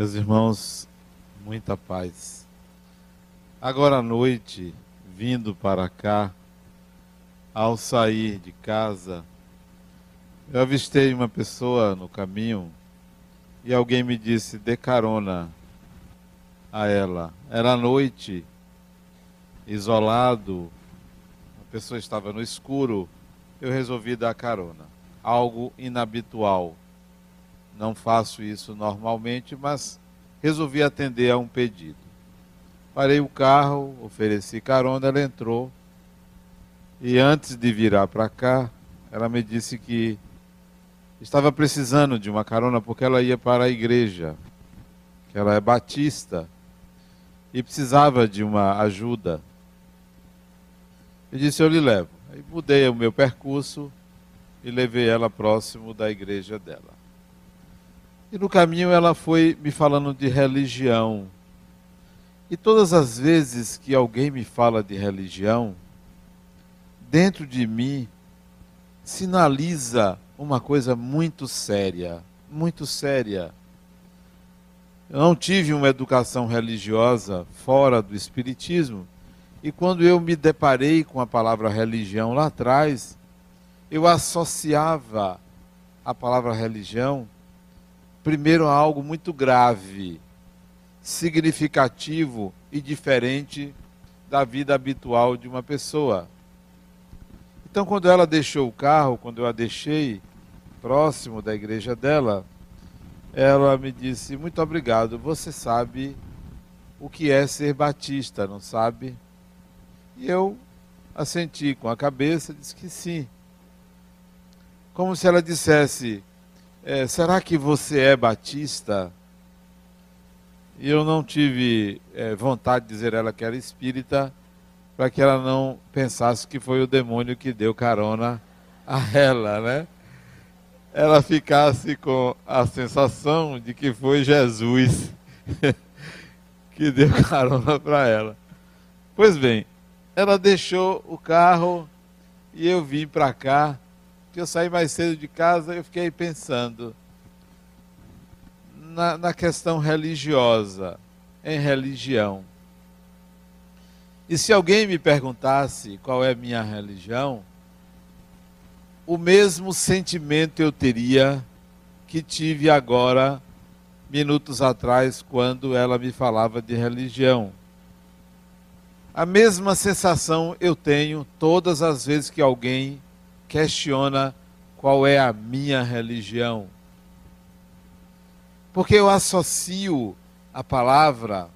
Meus irmãos, muita paz. Agora à noite, vindo para cá, ao sair de casa, eu avistei uma pessoa no caminho e alguém me disse: dê carona a ela. Era noite, isolado, a pessoa estava no escuro, eu resolvi dar carona. Algo inabitual. Não faço isso normalmente, mas resolvi atender a um pedido. Parei o carro, ofereci carona, ela entrou. E antes de virar para cá, ela me disse que estava precisando de uma carona porque ela ia para a igreja, que ela é batista e precisava de uma ajuda. E disse: Eu lhe levo. Aí mudei o meu percurso e levei ela próximo da igreja dela. E no caminho ela foi me falando de religião. E todas as vezes que alguém me fala de religião, dentro de mim sinaliza uma coisa muito séria, muito séria. Eu não tive uma educação religiosa fora do Espiritismo, e quando eu me deparei com a palavra religião lá atrás, eu associava a palavra religião primeiro a algo muito grave, significativo e diferente da vida habitual de uma pessoa. Então, quando ela deixou o carro, quando eu a deixei próximo da igreja dela, ela me disse: Muito obrigado, você sabe o que é ser batista, não sabe? E eu assenti com a cabeça, disse que sim. Como se ela dissesse: é, Será que você é batista? E eu não tive é, vontade de dizer a ela que era espírita, para que ela não pensasse que foi o demônio que deu carona a ela, né? ela ficasse com a sensação de que foi Jesus que deu carona para ela. Pois bem, ela deixou o carro e eu vim para cá, que eu saí mais cedo de casa, eu fiquei pensando na, na questão religiosa, em religião. E se alguém me perguntasse qual é a minha religião, o mesmo sentimento eu teria que tive agora, minutos atrás, quando ela me falava de religião. A mesma sensação eu tenho todas as vezes que alguém questiona qual é a minha religião. Porque eu associo a palavra,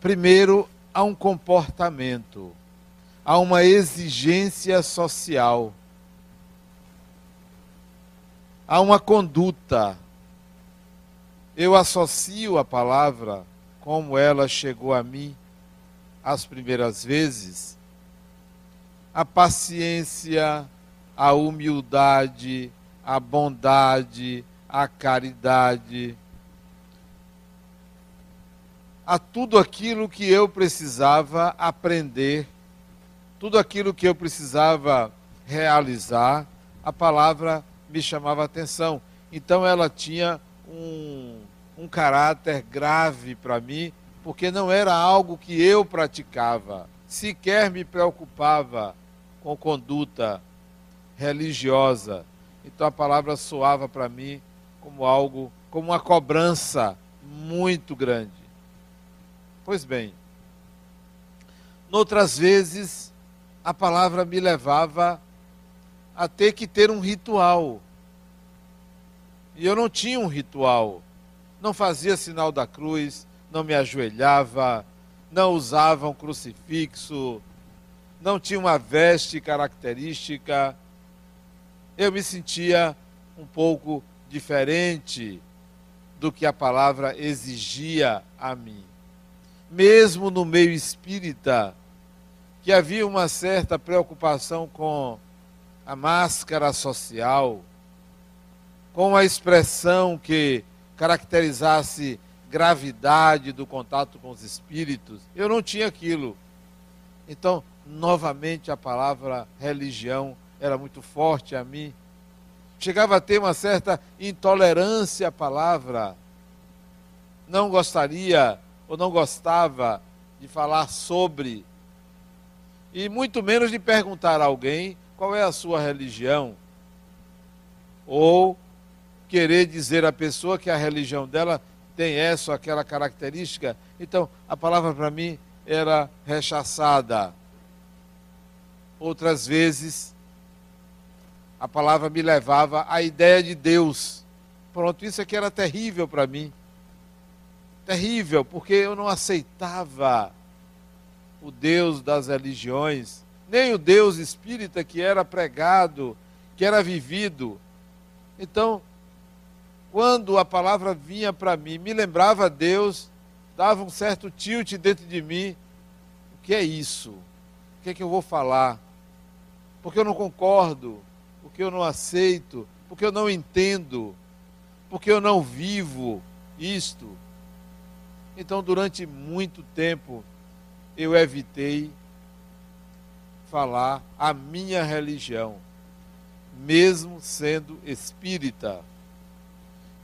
primeiro, a um comportamento, a uma exigência social a uma conduta. Eu associo a palavra, como ela chegou a mim as primeiras vezes, a paciência, a humildade, a bondade, a caridade, a tudo aquilo que eu precisava aprender, tudo aquilo que eu precisava realizar, a palavra me chamava atenção. Então ela tinha um, um caráter grave para mim, porque não era algo que eu praticava, sequer me preocupava com conduta religiosa. Então a palavra soava para mim como algo, como uma cobrança muito grande. Pois bem, noutras vezes a palavra me levava a ter que ter um ritual. E eu não tinha um ritual. Não fazia sinal da cruz, não me ajoelhava, não usava um crucifixo, não tinha uma veste característica. Eu me sentia um pouco diferente do que a palavra exigia a mim. Mesmo no meio espírita, que havia uma certa preocupação com a máscara social, com a expressão que caracterizasse gravidade do contato com os espíritos. Eu não tinha aquilo. Então, novamente, a palavra religião era muito forte a mim. Chegava a ter uma certa intolerância à palavra. não gostaria ou não gostava de falar sobre, e muito menos de perguntar a alguém qual é a sua religião, ou querer dizer à pessoa que a religião dela tem essa ou aquela característica. Então, a palavra para mim era rechaçada. Outras vezes, a palavra me levava à ideia de Deus. Pronto, isso aqui era terrível para mim. Terrível, porque eu não aceitava o Deus das religiões, nem o Deus espírita que era pregado, que era vivido. Então, quando a palavra vinha para mim, me lembrava Deus, dava um certo tilt dentro de mim. O que é isso? O que é que eu vou falar? Porque eu não concordo, porque eu não aceito, porque eu não entendo, porque eu não vivo isto. Então, durante muito tempo, eu evitei falar a minha religião, mesmo sendo espírita.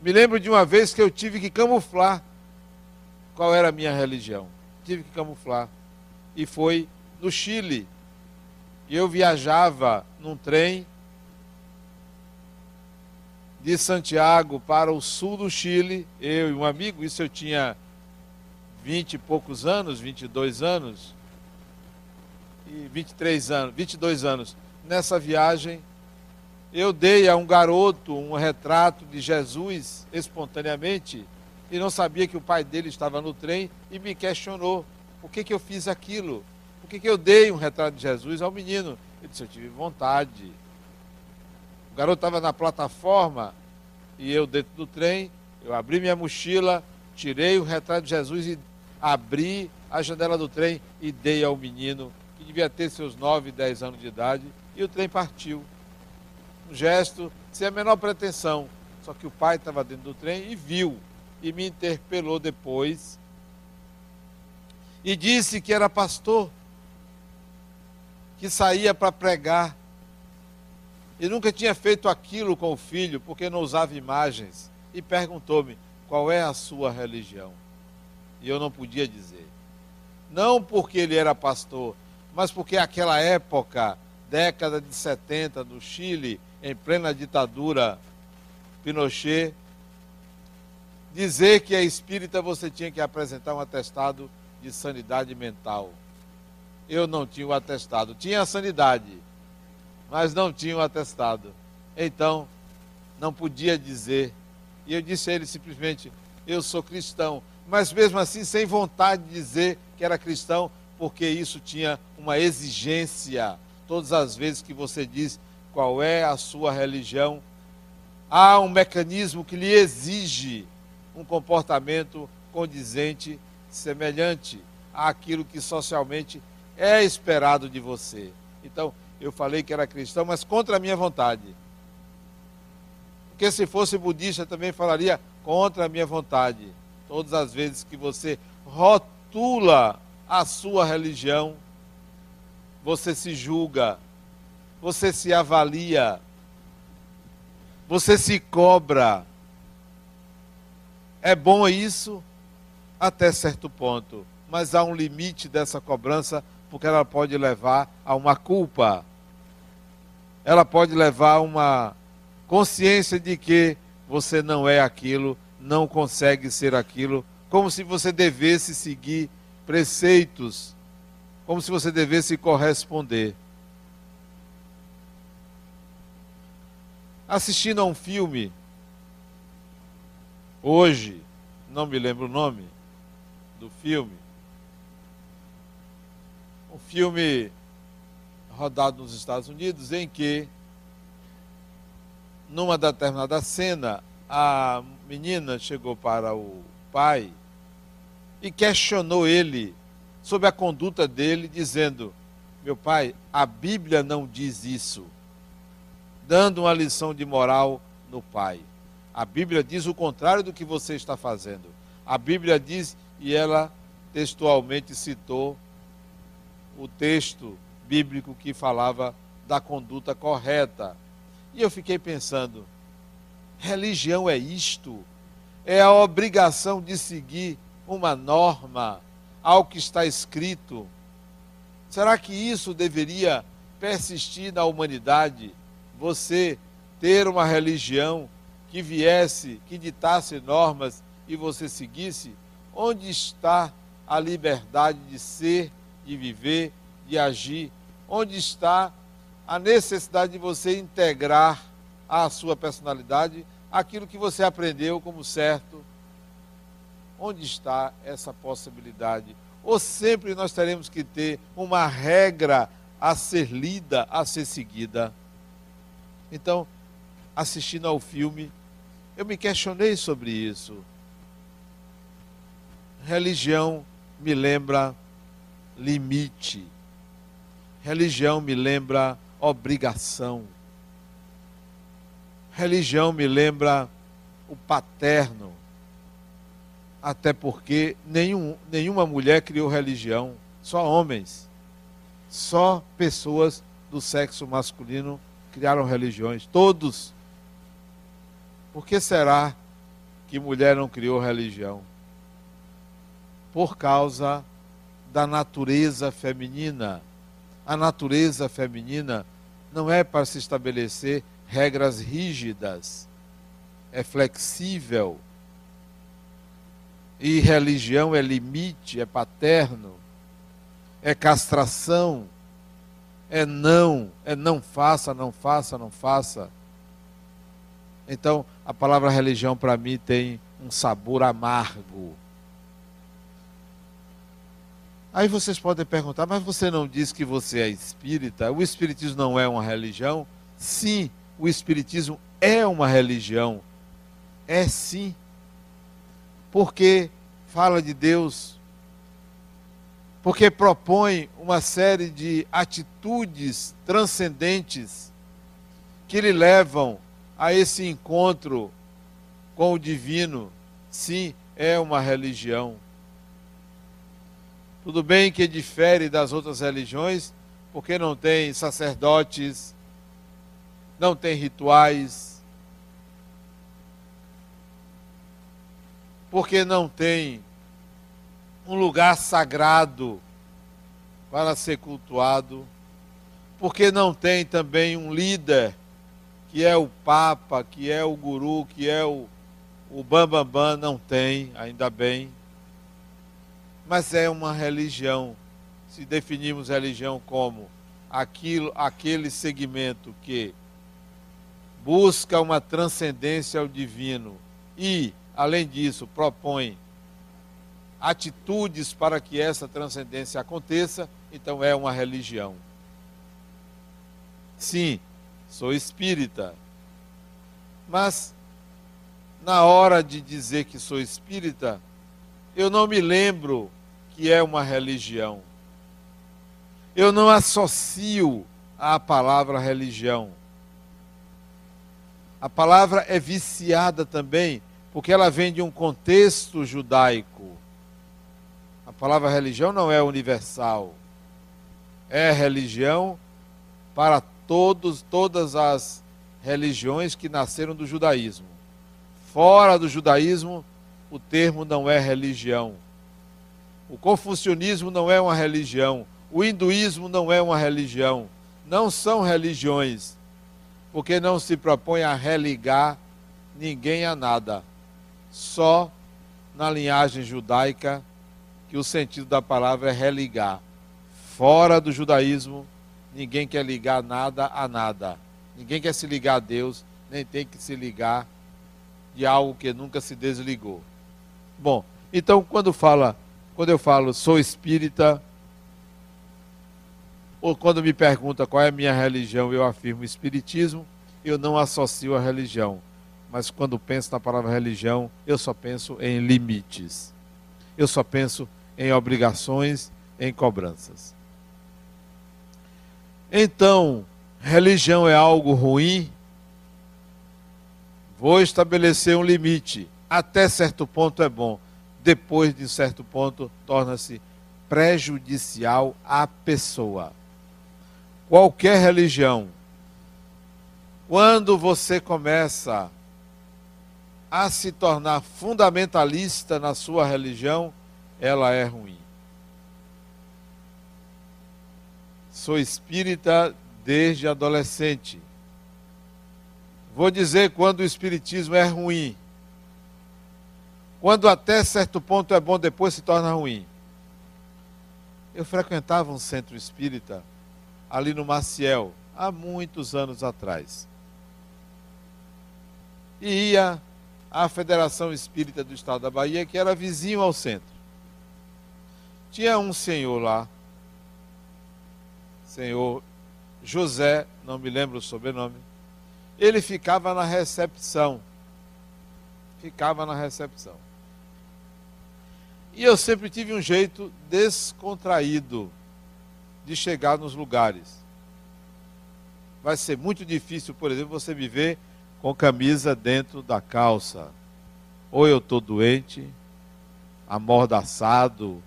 Me lembro de uma vez que eu tive que camuflar qual era a minha religião. Tive que camuflar. E foi no Chile. Eu viajava num trem de Santiago para o sul do Chile, eu e um amigo, isso eu tinha vinte e poucos anos, 22 anos, e 23 anos, 22 anos. Nessa viagem, eu dei a um garoto um retrato de Jesus espontaneamente e não sabia que o pai dele estava no trem e me questionou por que, que eu fiz aquilo, por que, eu dei um retrato de Jesus ao menino. Ele disse: Eu tive vontade. O garoto estava na plataforma e eu dentro do trem, eu abri minha mochila, tirei o retrato de Jesus e abri a janela do trem e dei ao menino, que devia ter seus 9, 10 anos de idade, e o trem partiu um gesto sem a menor pretensão. Só que o pai estava dentro do trem e viu e me interpelou depois e disse que era pastor, que saía para pregar e nunca tinha feito aquilo com o filho porque não usava imagens e perguntou-me qual é a sua religião. E eu não podia dizer. Não porque ele era pastor, mas porque aquela época, década de 70 no Chile, em plena ditadura Pinochet, dizer que é espírita você tinha que apresentar um atestado de sanidade mental. Eu não tinha o atestado. Tinha a sanidade, mas não tinha o atestado. Então, não podia dizer. E eu disse a ele simplesmente: Eu sou cristão. Mas mesmo assim, sem vontade de dizer que era cristão, porque isso tinha uma exigência. Todas as vezes que você diz qual é a sua religião, há um mecanismo que lhe exige um comportamento condizente, semelhante àquilo que socialmente é esperado de você. Então, eu falei que era cristão, mas contra a minha vontade. Porque se fosse budista, também falaria contra a minha vontade. Todas as vezes que você rotula a sua religião, você se julga você se avalia, você se cobra. É bom isso até certo ponto, mas há um limite dessa cobrança, porque ela pode levar a uma culpa. Ela pode levar a uma consciência de que você não é aquilo, não consegue ser aquilo, como se você devesse seguir preceitos, como se você devesse corresponder. assistindo a um filme, hoje, não me lembro o nome do filme, filme rodado nos Estados Unidos em que, numa determinada cena, a menina chegou para o pai e questionou ele sobre a conduta dele, dizendo: Meu pai, a Bíblia não diz isso dando uma lição de moral no pai. A Bíblia diz o contrário do que você está fazendo. A Bíblia diz, e ela textualmente citou o texto bíblico que falava da conduta correta. E eu fiquei pensando: religião é isto? é a obrigação de seguir uma norma, algo que está escrito. Será que isso deveria persistir na humanidade? Você ter uma religião que viesse, que ditasse normas e você seguisse? Onde está a liberdade de ser, de viver, de agir? Onde está a necessidade de você integrar à sua personalidade aquilo que você aprendeu como certo? Onde está essa possibilidade? Ou sempre nós teremos que ter uma regra a ser lida, a ser seguida? Então, assistindo ao filme, eu me questionei sobre isso. Religião me lembra limite. Religião me lembra obrigação. Religião me lembra o paterno. Até porque nenhum, nenhuma mulher criou religião, só homens. Só pessoas do sexo masculino criaram religiões. Todos. Por que será que mulher não criou religião? Por causa da natureza feminina. A natureza feminina não é para se estabelecer regras rígidas, é flexível. E religião é limite, é paterno, é castração, é não, é não faça, não faça, não faça. Então, a palavra religião para mim tem um sabor amargo. Aí vocês podem perguntar, mas você não diz que você é espírita? O espiritismo não é uma religião? Sim, o espiritismo é uma religião. É sim. Porque fala de Deus. Porque propõe uma série de atitudes transcendentes que lhe levam a esse encontro com o divino. Sim, é uma religião. Tudo bem que difere das outras religiões, porque não tem sacerdotes, não tem rituais, porque não tem um lugar sagrado para ser cultuado, porque não tem também um líder, que é o Papa, que é o Guru, que é o, o Bambambam, Bam, Bam, não tem, ainda bem mas é uma religião. Se definimos religião como aquilo, aquele segmento que busca uma transcendência ao divino e, além disso, propõe atitudes para que essa transcendência aconteça, então é uma religião. Sim, sou espírita, mas na hora de dizer que sou espírita, eu não me lembro que é uma religião. Eu não associo a palavra religião. A palavra é viciada também, porque ela vem de um contexto judaico. A palavra religião não é universal. É religião para todos, todas as religiões que nasceram do judaísmo. Fora do judaísmo, o termo não é religião. O confucionismo não é uma religião. O hinduísmo não é uma religião. Não são religiões. Porque não se propõe a religar ninguém a nada. Só na linhagem judaica que o sentido da palavra é religar. Fora do judaísmo, ninguém quer ligar nada a nada. Ninguém quer se ligar a Deus, nem tem que se ligar de algo que nunca se desligou. Bom, então quando fala, quando eu falo sou espírita, ou quando me pergunta qual é a minha religião, eu afirmo espiritismo, eu não associo a religião. Mas quando penso na palavra religião, eu só penso em limites. Eu só penso em obrigações, em cobranças. Então, religião é algo ruim? Vou estabelecer um limite até certo ponto é bom, depois de certo ponto torna-se prejudicial à pessoa. Qualquer religião, quando você começa a se tornar fundamentalista na sua religião, ela é ruim. Sou espírita desde adolescente. Vou dizer quando o espiritismo é ruim. Quando até certo ponto é bom, depois se torna ruim. Eu frequentava um centro espírita ali no Maciel, há muitos anos atrás. E ia à Federação Espírita do Estado da Bahia, que era vizinho ao centro. Tinha um senhor lá, senhor José, não me lembro o sobrenome, ele ficava na recepção. Ficava na recepção. E eu sempre tive um jeito descontraído de chegar nos lugares. Vai ser muito difícil, por exemplo, você me ver com camisa dentro da calça. Ou eu estou doente, amordaçado,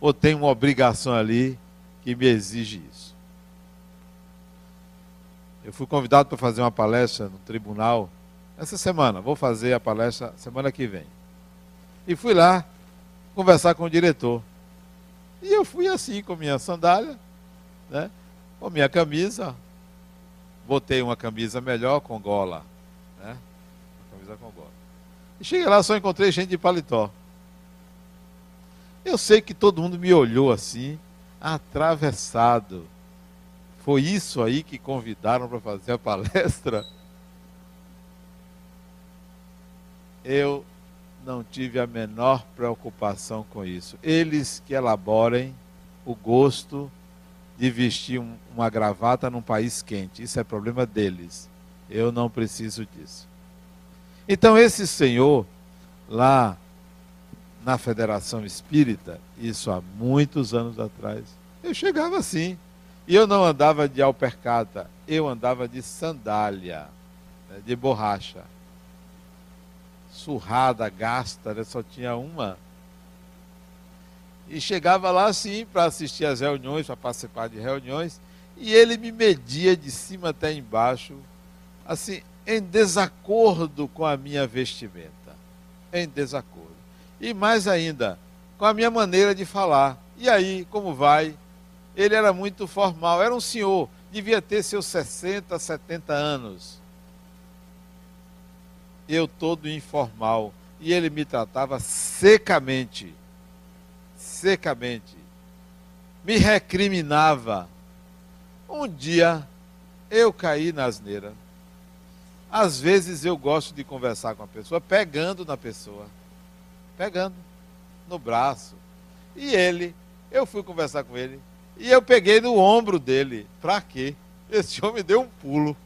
ou tenho uma obrigação ali que me exige isso. Eu fui convidado para fazer uma palestra no tribunal essa semana. Vou fazer a palestra semana que vem. E fui lá conversar com o diretor. E eu fui assim, com minha sandália, né? com minha camisa. Botei uma camisa melhor com gola. Né? Uma camisa com gola. E cheguei lá, só encontrei gente de paletó. Eu sei que todo mundo me olhou assim, atravessado. Foi isso aí que convidaram para fazer a palestra? Eu não tive a menor preocupação com isso. Eles que elaborem o gosto de vestir um, uma gravata num país quente. Isso é problema deles. Eu não preciso disso. Então, esse senhor, lá na Federação Espírita, isso há muitos anos atrás, eu chegava assim. E eu não andava de alpercata, eu andava de sandália, né, de borracha surrada, gasta, né? só tinha uma. E chegava lá assim para assistir às reuniões, para participar de reuniões, e ele me media de cima até embaixo, assim, em desacordo com a minha vestimenta. Em desacordo. E mais ainda, com a minha maneira de falar. E aí, como vai? Ele era muito formal, era um senhor, devia ter seus 60, 70 anos eu todo informal. E ele me tratava secamente. Secamente. Me recriminava. Um dia eu caí na asneira. Às vezes eu gosto de conversar com a pessoa, pegando na pessoa. Pegando no braço. E ele, eu fui conversar com ele, e eu peguei no ombro dele. Pra quê? Esse homem deu um pulo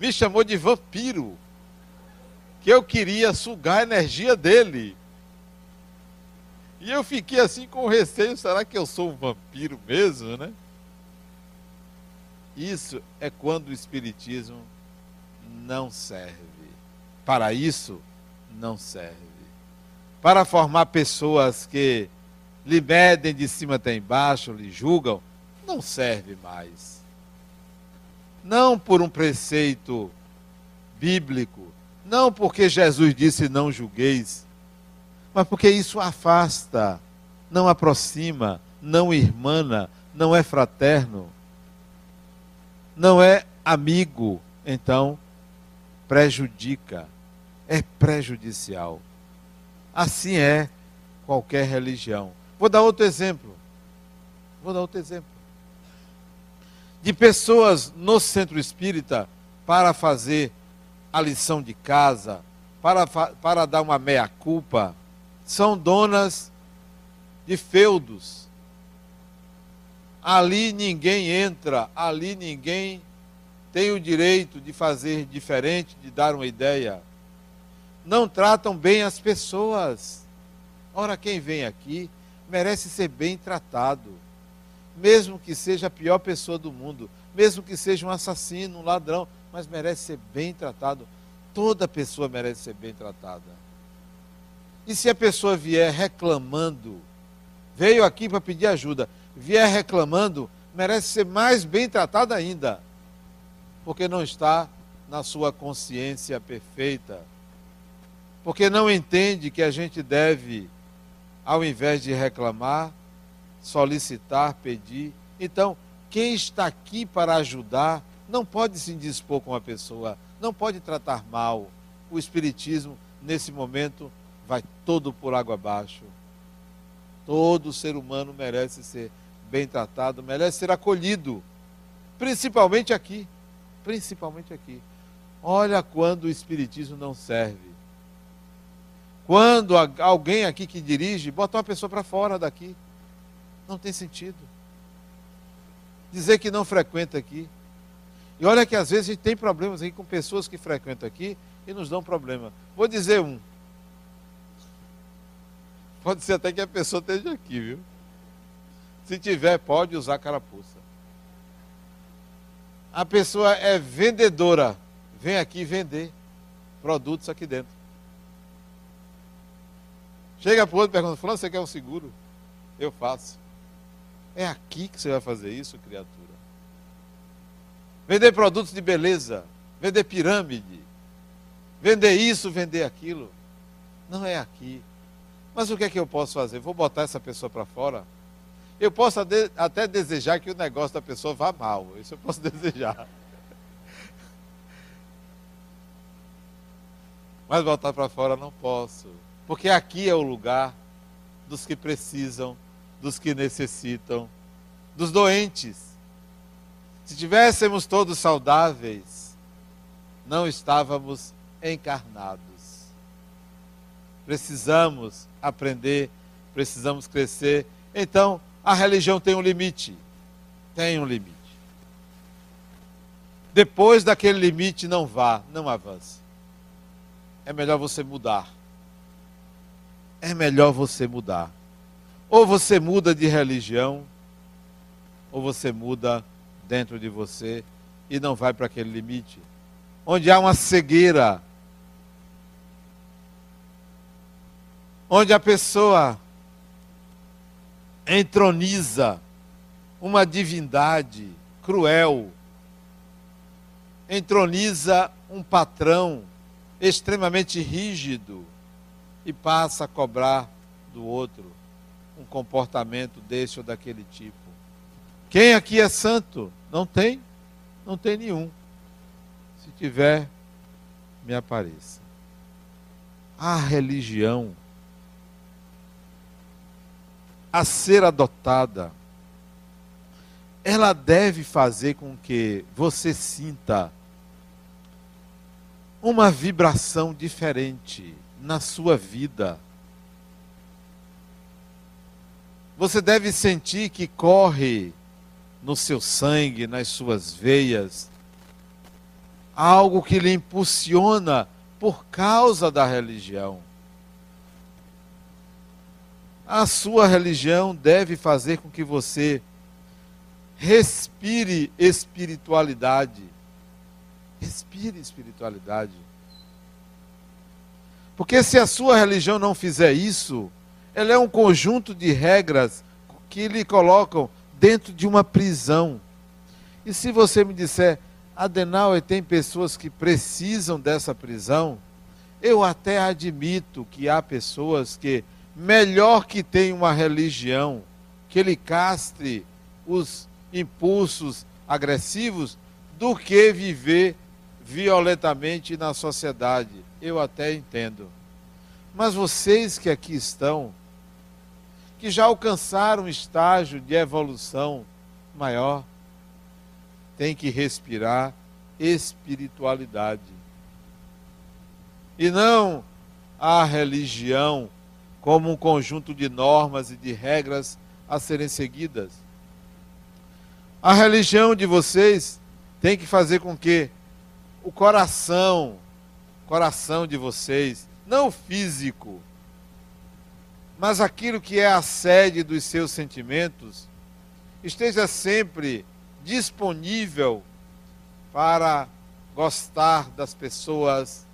me chamou de vampiro, que eu queria sugar a energia dele. E eu fiquei assim com receio, será que eu sou um vampiro mesmo, né? Isso é quando o espiritismo não serve. Para isso não serve. Para formar pessoas que lhe medem de cima até embaixo, lhe julgam, não serve mais não por um preceito bíblico, não porque Jesus disse não julgueis, mas porque isso afasta, não aproxima, não irmana, não é fraterno, não é amigo, então prejudica, é prejudicial. Assim é qualquer religião. Vou dar outro exemplo. Vou dar outro exemplo de pessoas no centro espírita para fazer a lição de casa, para, para dar uma meia-culpa, são donas de feudos. Ali ninguém entra, ali ninguém tem o direito de fazer diferente, de dar uma ideia. Não tratam bem as pessoas. Ora, quem vem aqui merece ser bem tratado mesmo que seja a pior pessoa do mundo, mesmo que seja um assassino, um ladrão, mas merece ser bem tratado. Toda pessoa merece ser bem tratada. E se a pessoa vier reclamando, veio aqui para pedir ajuda, vier reclamando, merece ser mais bem tratada ainda, porque não está na sua consciência perfeita. Porque não entende que a gente deve, ao invés de reclamar, solicitar, pedir. Então, quem está aqui para ajudar não pode se indispor com a pessoa, não pode tratar mal. O Espiritismo, nesse momento, vai todo por água abaixo. Todo ser humano merece ser bem tratado, merece ser acolhido, principalmente aqui. Principalmente aqui. Olha quando o Espiritismo não serve. Quando alguém aqui que dirige bota uma pessoa para fora daqui. Não tem sentido. Dizer que não frequenta aqui. E olha que às vezes a gente tem problemas aqui com pessoas que frequentam aqui e nos dão problema. Vou dizer um. Pode ser até que a pessoa esteja aqui, viu? Se tiver, pode usar carapuça. A pessoa é vendedora. Vem aqui vender produtos aqui dentro. Chega para o outro e pergunta: Fulano, você quer um seguro? Eu faço. É aqui que você vai fazer isso, criatura. Vender produtos de beleza, vender pirâmide, vender isso, vender aquilo. Não é aqui. Mas o que é que eu posso fazer? Vou botar essa pessoa para fora? Eu posso até desejar que o negócio da pessoa vá mal. Isso eu posso desejar. Mas botar para fora não posso. Porque aqui é o lugar dos que precisam, dos que necessitam, dos doentes. Se tivéssemos todos saudáveis, não estávamos encarnados. Precisamos aprender, precisamos crescer. Então, a religião tem um limite. Tem um limite. Depois daquele limite, não vá, não avance. É melhor você mudar. É melhor você mudar. Ou você muda de religião, ou você muda dentro de você e não vai para aquele limite. Onde há uma cegueira, onde a pessoa entroniza uma divindade cruel, entroniza um patrão extremamente rígido e passa a cobrar do outro um comportamento desse ou daquele tipo. Quem aqui é santo? Não tem? Não tem nenhum. Se tiver, me apareça. A religião a ser adotada, ela deve fazer com que você sinta uma vibração diferente na sua vida. Você deve sentir que corre no seu sangue, nas suas veias, algo que lhe impulsiona por causa da religião. A sua religião deve fazer com que você respire espiritualidade. Respire espiritualidade. Porque se a sua religião não fizer isso, ela é um conjunto de regras que lhe colocam dentro de uma prisão. E se você me disser, Adenauer, tem pessoas que precisam dessa prisão, eu até admito que há pessoas que melhor que tenha uma religião que ele castre os impulsos agressivos do que viver violentamente na sociedade. Eu até entendo. Mas vocês que aqui estão, que já alcançaram um estágio de evolução maior, têm que respirar espiritualidade. E não a religião como um conjunto de normas e de regras a serem seguidas. A religião de vocês tem que fazer com que o coração, coração de vocês, não o físico, mas aquilo que é a sede dos seus sentimentos, esteja sempre disponível para gostar das pessoas,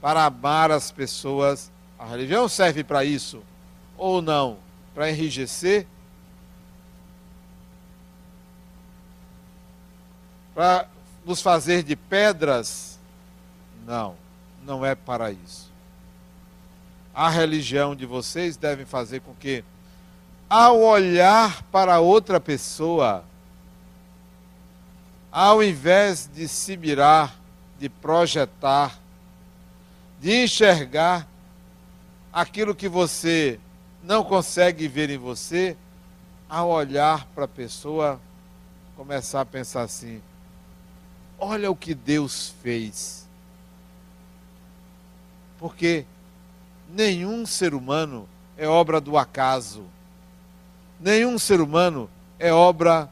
para amar as pessoas a religião serve para isso ou não? Para enrijecer? Para nos fazer de pedras Não, não é para isso. A religião de vocês deve fazer com que, ao olhar para outra pessoa, ao invés de se mirar, de projetar, de enxergar aquilo que você não consegue ver em você, ao olhar para a pessoa, começar a pensar assim: olha o que Deus fez. Porque nenhum ser humano é obra do acaso. Nenhum ser humano é obra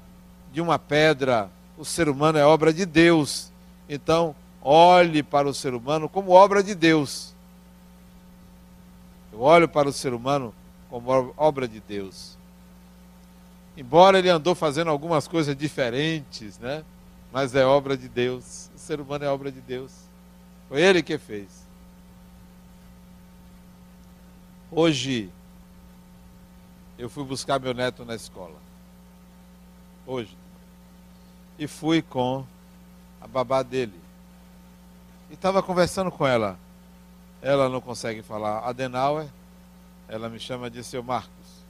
de uma pedra. O ser humano é obra de Deus. Então, olhe para o ser humano como obra de Deus. Eu olho para o ser humano como obra de Deus. Embora ele andou fazendo algumas coisas diferentes, né? Mas é obra de Deus. O ser humano é obra de Deus. Foi ele que fez. Hoje eu fui buscar meu neto na escola. Hoje. E fui com a babá dele. E estava conversando com ela. Ela não consegue falar Adenauer. Ela me chama de seu Marcos.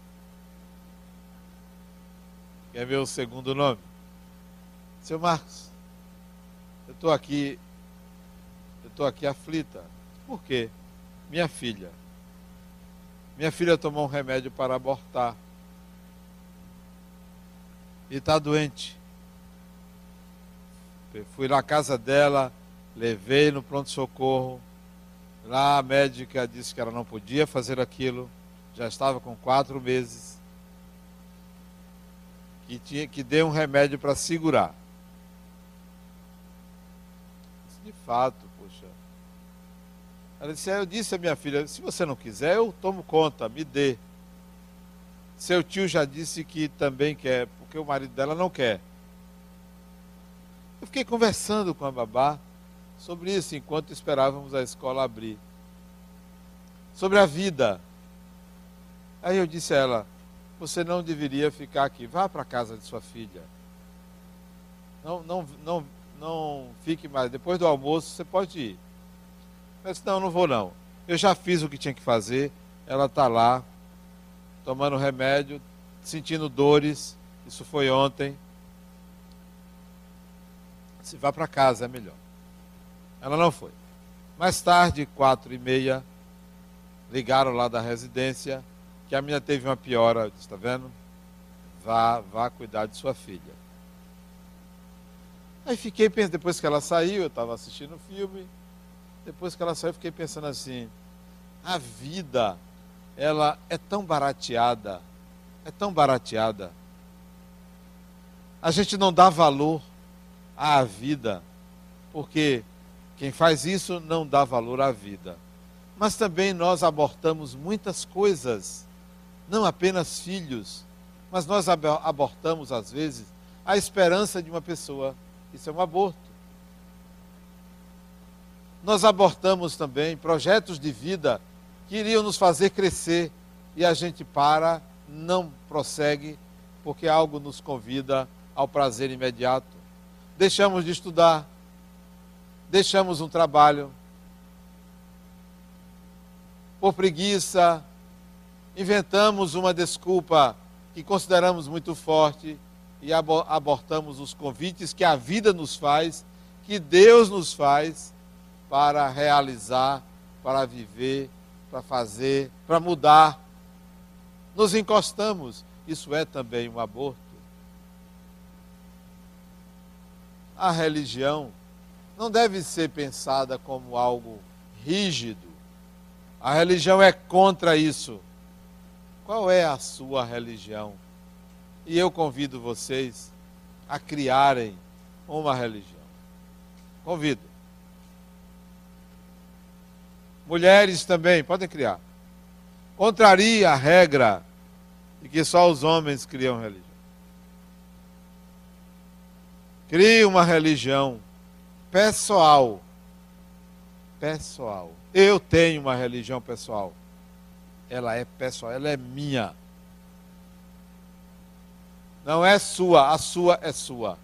Que é meu segundo nome. Seu Marcos, eu estou aqui, eu estou aqui aflita. Por quê? Minha filha. Minha filha tomou um remédio para abortar. E está doente. Fui na casa dela, levei no pronto-socorro. Lá a médica disse que ela não podia fazer aquilo. Já estava com quatro meses. Que, tinha, que deu um remédio para segurar. De fato. Ela disse, eu disse à minha filha, se você não quiser, eu tomo conta, me dê. Seu tio já disse que também quer, porque o marido dela não quer. Eu fiquei conversando com a babá sobre isso enquanto esperávamos a escola abrir. Sobre a vida. Aí eu disse a ela: Você não deveria ficar aqui, vá para a casa de sua filha. Não, não, não, não fique mais. Depois do almoço você pode ir. Eu disse: Não, não vou não. Eu já fiz o que tinha que fazer. Ela está lá, tomando remédio, sentindo dores. Isso foi ontem. Se vá para casa é melhor. Ela não foi. Mais tarde, quatro e meia, ligaram lá da residência que a minha teve uma piora. Está vendo? Vá, vá cuidar de sua filha. Aí fiquei pensando, depois que ela saiu, eu estava assistindo o filme. Depois que ela saiu, fiquei pensando assim: a vida, ela é tão barateada, é tão barateada. A gente não dá valor à vida, porque quem faz isso não dá valor à vida. Mas também nós abortamos muitas coisas, não apenas filhos, mas nós abortamos, às vezes, a esperança de uma pessoa. Isso é um aborto. Nós abortamos também projetos de vida que iriam nos fazer crescer e a gente para, não prossegue, porque algo nos convida ao prazer imediato. Deixamos de estudar, deixamos um trabalho por preguiça, inventamos uma desculpa que consideramos muito forte e abortamos os convites que a vida nos faz, que Deus nos faz para realizar, para viver, para fazer, para mudar. Nos encostamos, isso é também um aborto. A religião não deve ser pensada como algo rígido. A religião é contra isso. Qual é a sua religião? E eu convido vocês a criarem uma religião. Convido. Mulheres também podem criar. Contraria a regra de que só os homens criam religião. Crie uma religião pessoal. Pessoal. Eu tenho uma religião pessoal. Ela é pessoal, ela é minha. Não é sua, a sua é sua.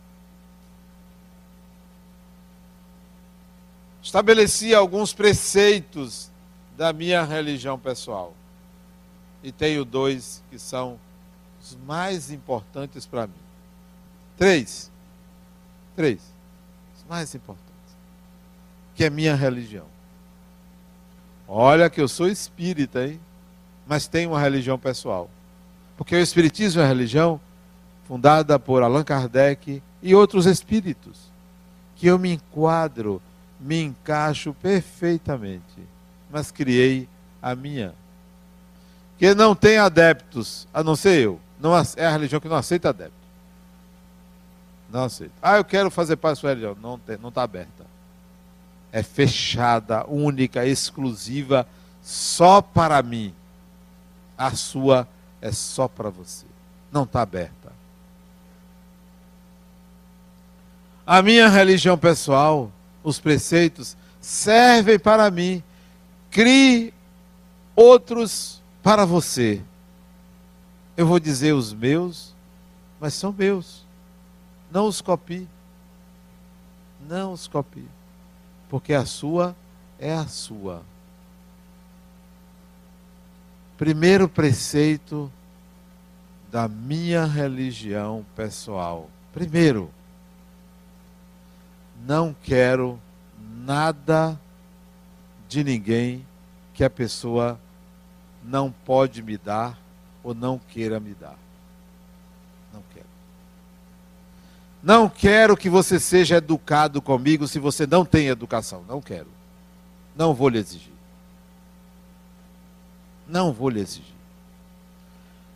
Estabeleci alguns preceitos da minha religião pessoal. E tenho dois que são os mais importantes para mim. Três. Três. Os mais importantes. Que é minha religião. Olha que eu sou espírita, hein? Mas tenho uma religião pessoal. Porque o Espiritismo é uma religião fundada por Allan Kardec e outros espíritos. Que eu me enquadro, me encaixo perfeitamente. Mas criei a minha. Que não tem adeptos, a não ser eu. Não, é a religião que não aceita adeptos. Não aceita. Ah, eu quero fazer parte da sua religião. Não está tá aberta é fechada, única, exclusiva, só para mim. A sua é só para você. Não está aberta. A minha religião pessoal, os preceitos, servem para mim. Crie outros para você. Eu vou dizer os meus, mas são meus. Não os copie. Não os copie porque a sua é a sua. Primeiro preceito da minha religião pessoal. Primeiro, não quero nada de ninguém que a pessoa não pode me dar ou não queira me dar. Não quero que você seja educado comigo se você não tem educação. Não quero. Não vou lhe exigir. Não vou lhe exigir.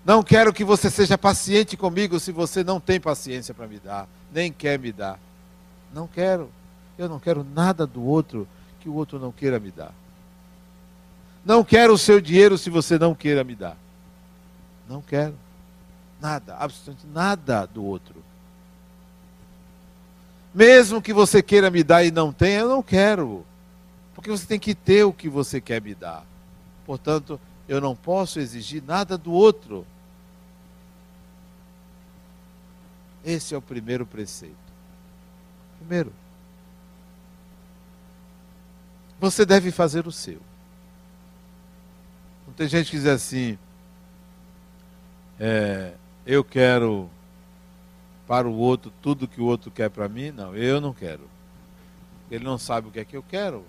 Não quero que você seja paciente comigo se você não tem paciência para me dar, nem quer me dar. Não quero. Eu não quero nada do outro que o outro não queira me dar. Não quero o seu dinheiro se você não queira me dar. Não quero. Nada, absolutamente nada do outro. Mesmo que você queira me dar e não tenha, eu não quero. Porque você tem que ter o que você quer me dar. Portanto, eu não posso exigir nada do outro. Esse é o primeiro preceito. Primeiro, você deve fazer o seu. Não tem gente que diz assim, é, eu quero para o outro tudo que o outro quer para mim? Não, eu não quero. Ele não sabe o que é que eu quero.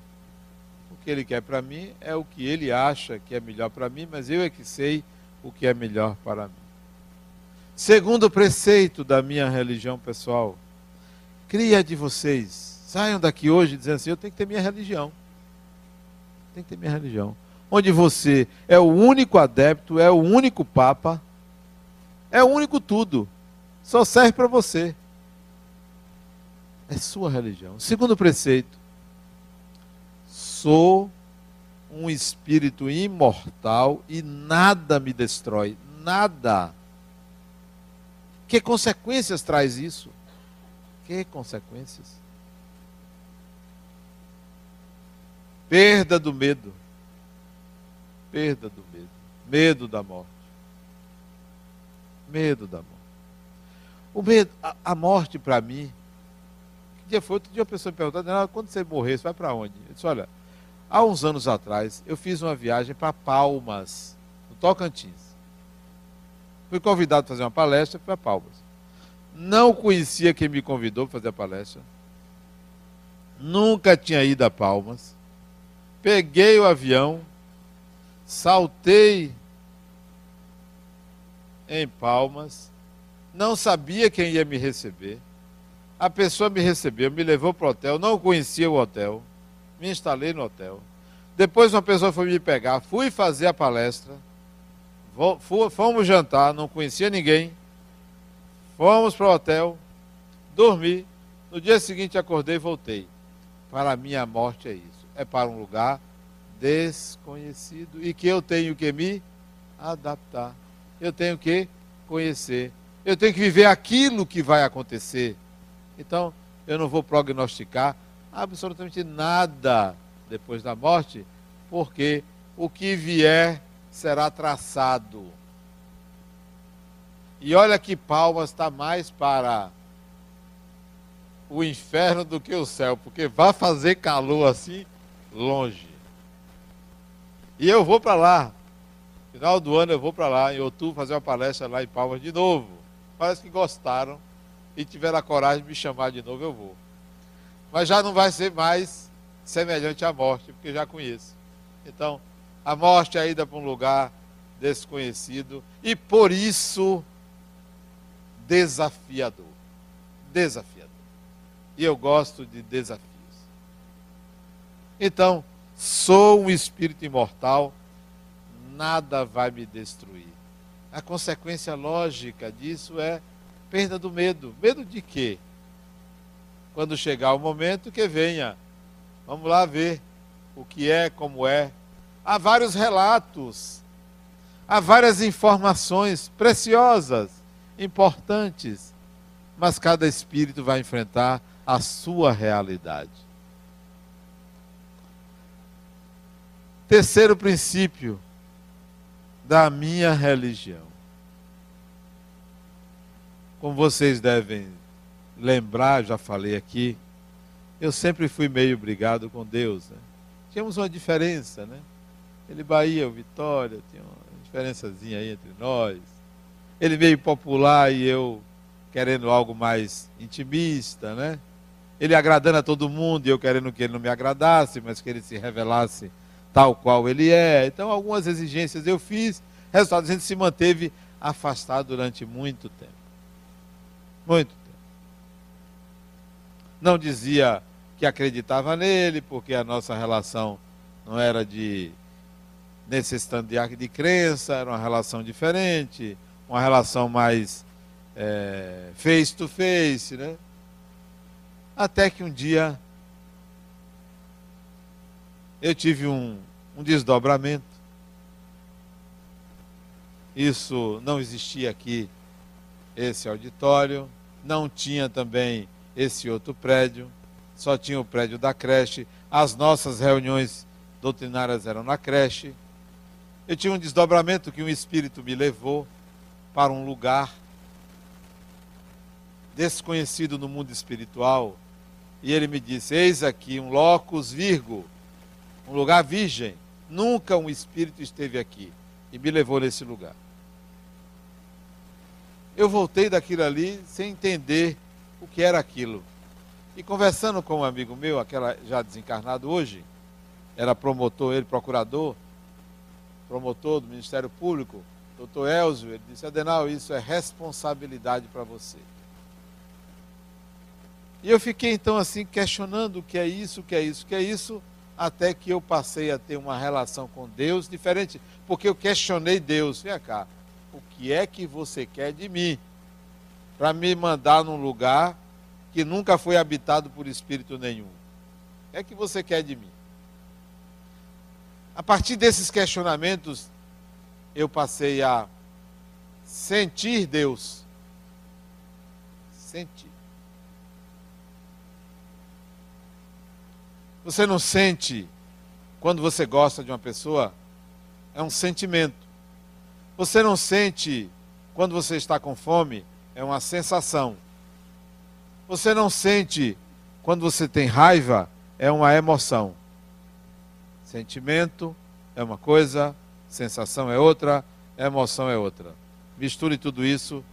O que ele quer para mim é o que ele acha que é melhor para mim, mas eu é que sei o que é melhor para mim. Segundo preceito da minha religião pessoal, cria de vocês. Saiam daqui hoje dizendo assim: eu tenho que ter minha religião. Tem que ter minha religião. Onde você é o único adepto, é o único papa, é o único tudo só serve para você. É sua religião. Segundo preceito: sou um espírito imortal e nada me destrói. Nada. Que consequências traz isso? Que consequências? Perda do medo. Perda do medo. Medo da morte. Medo da morte. O medo, a, a morte para mim. Que dia foi? Outro dia uma pessoa me perguntou, quando você morrer, você vai para onde? Eu disse, olha, há uns anos atrás, eu fiz uma viagem para Palmas, no Tocantins. Fui convidado para fazer uma palestra para Palmas. Não conhecia quem me convidou para fazer a palestra. Nunca tinha ido a Palmas. Peguei o avião, saltei em Palmas, não sabia quem ia me receber. A pessoa me recebeu, me levou para o hotel, não conhecia o hotel, me instalei no hotel. Depois uma pessoa foi me pegar, fui fazer a palestra, fomos jantar, não conhecia ninguém, fomos para o hotel, dormi, no dia seguinte acordei e voltei. Para a minha morte é isso, é para um lugar desconhecido e que eu tenho que me adaptar, eu tenho que conhecer eu tenho que viver aquilo que vai acontecer. Então, eu não vou prognosticar absolutamente nada depois da morte, porque o que vier será traçado. E olha que Palmas está mais para o inferno do que o céu, porque vai fazer calor assim longe. E eu vou para lá. Final do ano eu vou para lá, em outubro, fazer uma palestra lá em Palmas de novo. Parece que gostaram e tiveram a coragem de me chamar de novo, eu vou. Mas já não vai ser mais semelhante à morte, porque já conheço. Então, a morte é a ida para um lugar desconhecido e por isso desafiador. Desafiador. E eu gosto de desafios. Então, sou um espírito imortal, nada vai me destruir. A consequência lógica disso é perda do medo. Medo de quê? Quando chegar o momento que venha. Vamos lá ver o que é, como é. Há vários relatos, há várias informações preciosas, importantes, mas cada espírito vai enfrentar a sua realidade. Terceiro princípio da minha religião. Como vocês devem lembrar, já falei aqui, eu sempre fui meio brigado com Deus. Né? Tínhamos uma diferença, né? Ele Bahia, o Vitória, tinha uma diferençazinha aí entre nós. Ele meio popular e eu querendo algo mais intimista, né? Ele agradando a todo mundo e eu querendo que ele não me agradasse, mas que ele se revelasse tal qual ele é. Então, algumas exigências eu fiz, resultado, a gente se manteve afastado durante muito tempo. Muito tempo. Não dizia que acreditava nele, porque a nossa relação não era de necessitando de crença, era uma relação diferente, uma relação mais é, face to face, né? Até que um dia eu tive um, um desdobramento. Isso não existia aqui, esse auditório não tinha também esse outro prédio, só tinha o prédio da creche. As nossas reuniões doutrinárias eram na creche. Eu tinha um desdobramento que um espírito me levou para um lugar desconhecido no mundo espiritual. E ele me disse: Eis aqui um locus virgo, um lugar virgem. Nunca um espírito esteve aqui. E me levou nesse lugar eu voltei daquilo ali sem entender o que era aquilo. E conversando com um amigo meu, aquela já desencarnado hoje, era promotor, ele procurador, promotor do Ministério Público, doutor Elzio, ele disse, Adenal, isso é responsabilidade para você. E eu fiquei então assim questionando o que é isso, o que é isso, o que é isso, até que eu passei a ter uma relação com Deus diferente, porque eu questionei Deus, vem cá, o que é que você quer de mim? Para me mandar num lugar que nunca foi habitado por espírito nenhum. O que é que você quer de mim? A partir desses questionamentos, eu passei a sentir Deus. Sentir. Você não sente quando você gosta de uma pessoa? É um sentimento. Você não sente quando você está com fome? É uma sensação. Você não sente quando você tem raiva? É uma emoção. Sentimento é uma coisa, sensação é outra, emoção é outra. Misture tudo isso,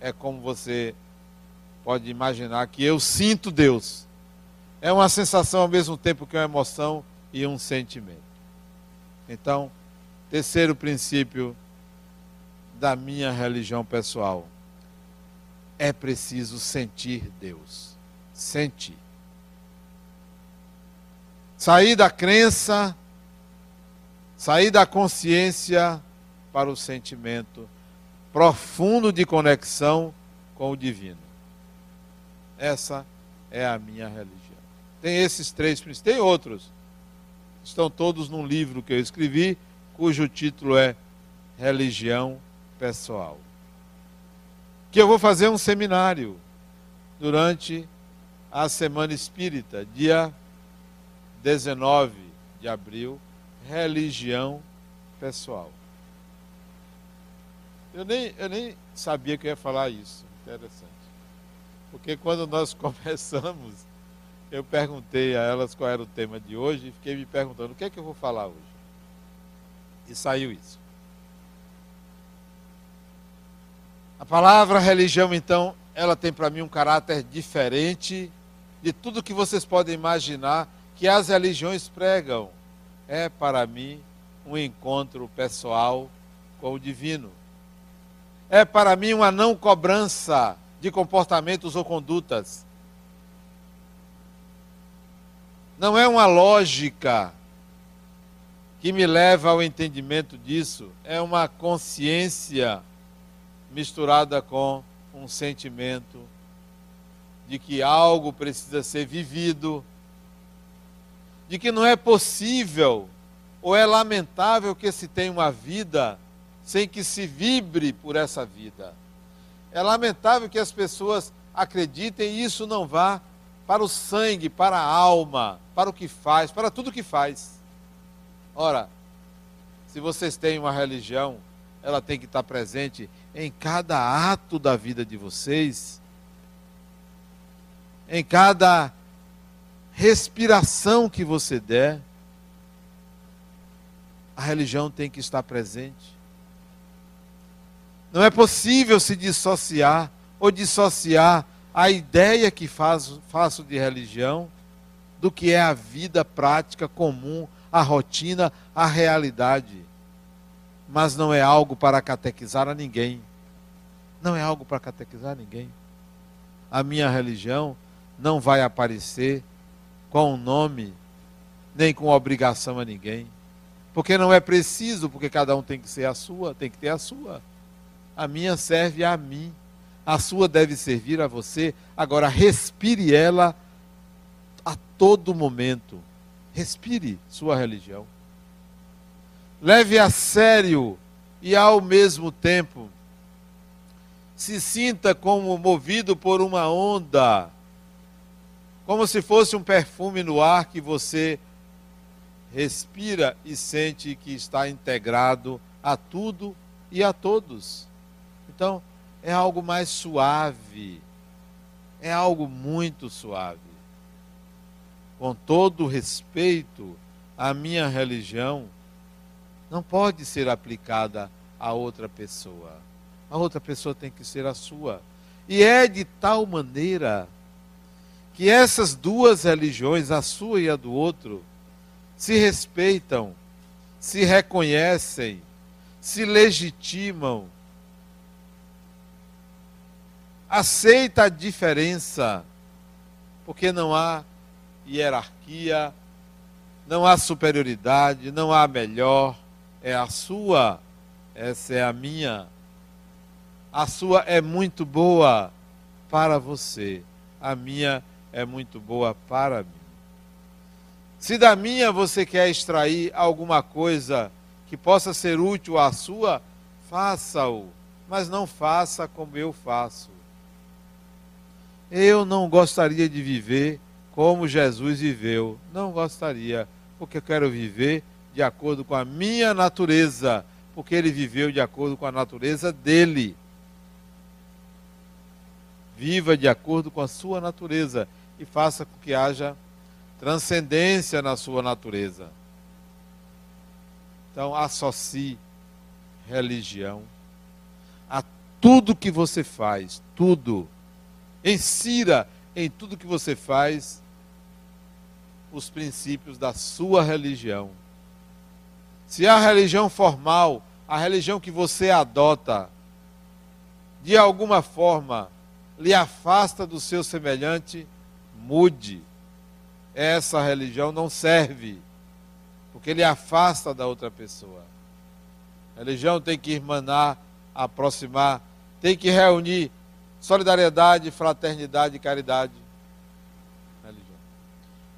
é como você pode imaginar que eu sinto Deus. É uma sensação ao mesmo tempo que uma emoção e um sentimento. Então, terceiro princípio da minha religião pessoal. É preciso sentir Deus. Sentir. Sair da crença, sair da consciência para o sentimento profundo de conexão com o divino. Essa é a minha religião. Tem esses três princípios, tem outros. Estão todos num livro que eu escrevi, cujo título é Religião pessoal. Que eu vou fazer um seminário durante a Semana Espírita, dia 19 de abril, religião pessoal. Eu nem, eu nem sabia que eu ia falar isso. Interessante. Porque quando nós começamos, eu perguntei a elas qual era o tema de hoje e fiquei me perguntando o que é que eu vou falar hoje. E saiu isso. A palavra religião, então, ela tem para mim um caráter diferente de tudo que vocês podem imaginar que as religiões pregam. É para mim um encontro pessoal com o divino. É para mim uma não cobrança de comportamentos ou condutas. Não é uma lógica que me leva ao entendimento disso, é uma consciência misturada com um sentimento de que algo precisa ser vivido, de que não é possível ou é lamentável que se tenha uma vida sem que se vibre por essa vida. É lamentável que as pessoas acreditem e isso não vá para o sangue, para a alma, para o que faz, para tudo que faz. Ora, se vocês têm uma religião, ela tem que estar presente em cada ato da vida de vocês, em cada respiração que você der. A religião tem que estar presente. Não é possível se dissociar ou dissociar a ideia que faz, faço de religião do que é a vida prática comum, a rotina, a realidade. Mas não é algo para catequizar a ninguém. Não é algo para catequizar ninguém. A minha religião não vai aparecer com nome, nem com obrigação a ninguém. Porque não é preciso, porque cada um tem que ser a sua, tem que ter a sua. A minha serve a mim. A sua deve servir a você. Agora, respire ela a todo momento. Respire sua religião. Leve a sério e, ao mesmo tempo, se sinta como movido por uma onda, como se fosse um perfume no ar que você respira e sente que está integrado a tudo e a todos. Então, é algo mais suave. É algo muito suave. Com todo respeito, a minha religião não pode ser aplicada a outra pessoa. A outra pessoa tem que ser a sua. E é de tal maneira que essas duas religiões, a sua e a do outro, se respeitam, se reconhecem, se legitimam aceita a diferença, porque não há hierarquia, não há superioridade, não há melhor, é a sua, essa é a minha. A sua é muito boa para você, a minha é muito boa para mim. Se da minha você quer extrair alguma coisa que possa ser útil à sua, faça-o, mas não faça como eu faço. Eu não gostaria de viver como Jesus viveu. Não gostaria, porque eu quero viver de acordo com a minha natureza, porque ele viveu de acordo com a natureza dele. Viva de acordo com a sua natureza e faça com que haja transcendência na sua natureza. Então, associe religião a tudo que você faz, tudo Insira em tudo que você faz os princípios da sua religião. Se a religião formal, a religião que você adota, de alguma forma lhe afasta do seu semelhante, mude. Essa religião não serve, porque lhe afasta da outra pessoa. A religião tem que irmanar, aproximar, tem que reunir solidariedade, fraternidade e caridade. Religião.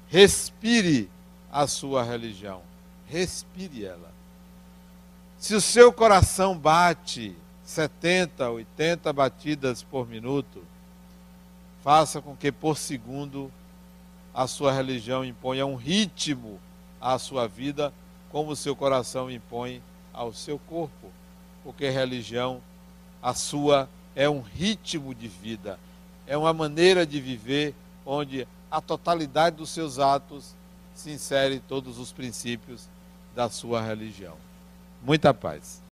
Respire a sua religião. Respire ela. Se o seu coração bate 70, 80 batidas por minuto, faça com que por segundo a sua religião imponha um ritmo à sua vida, como o seu coração impõe ao seu corpo. Porque religião, a sua é um ritmo de vida, é uma maneira de viver onde a totalidade dos seus atos se insere todos os princípios da sua religião. Muita paz.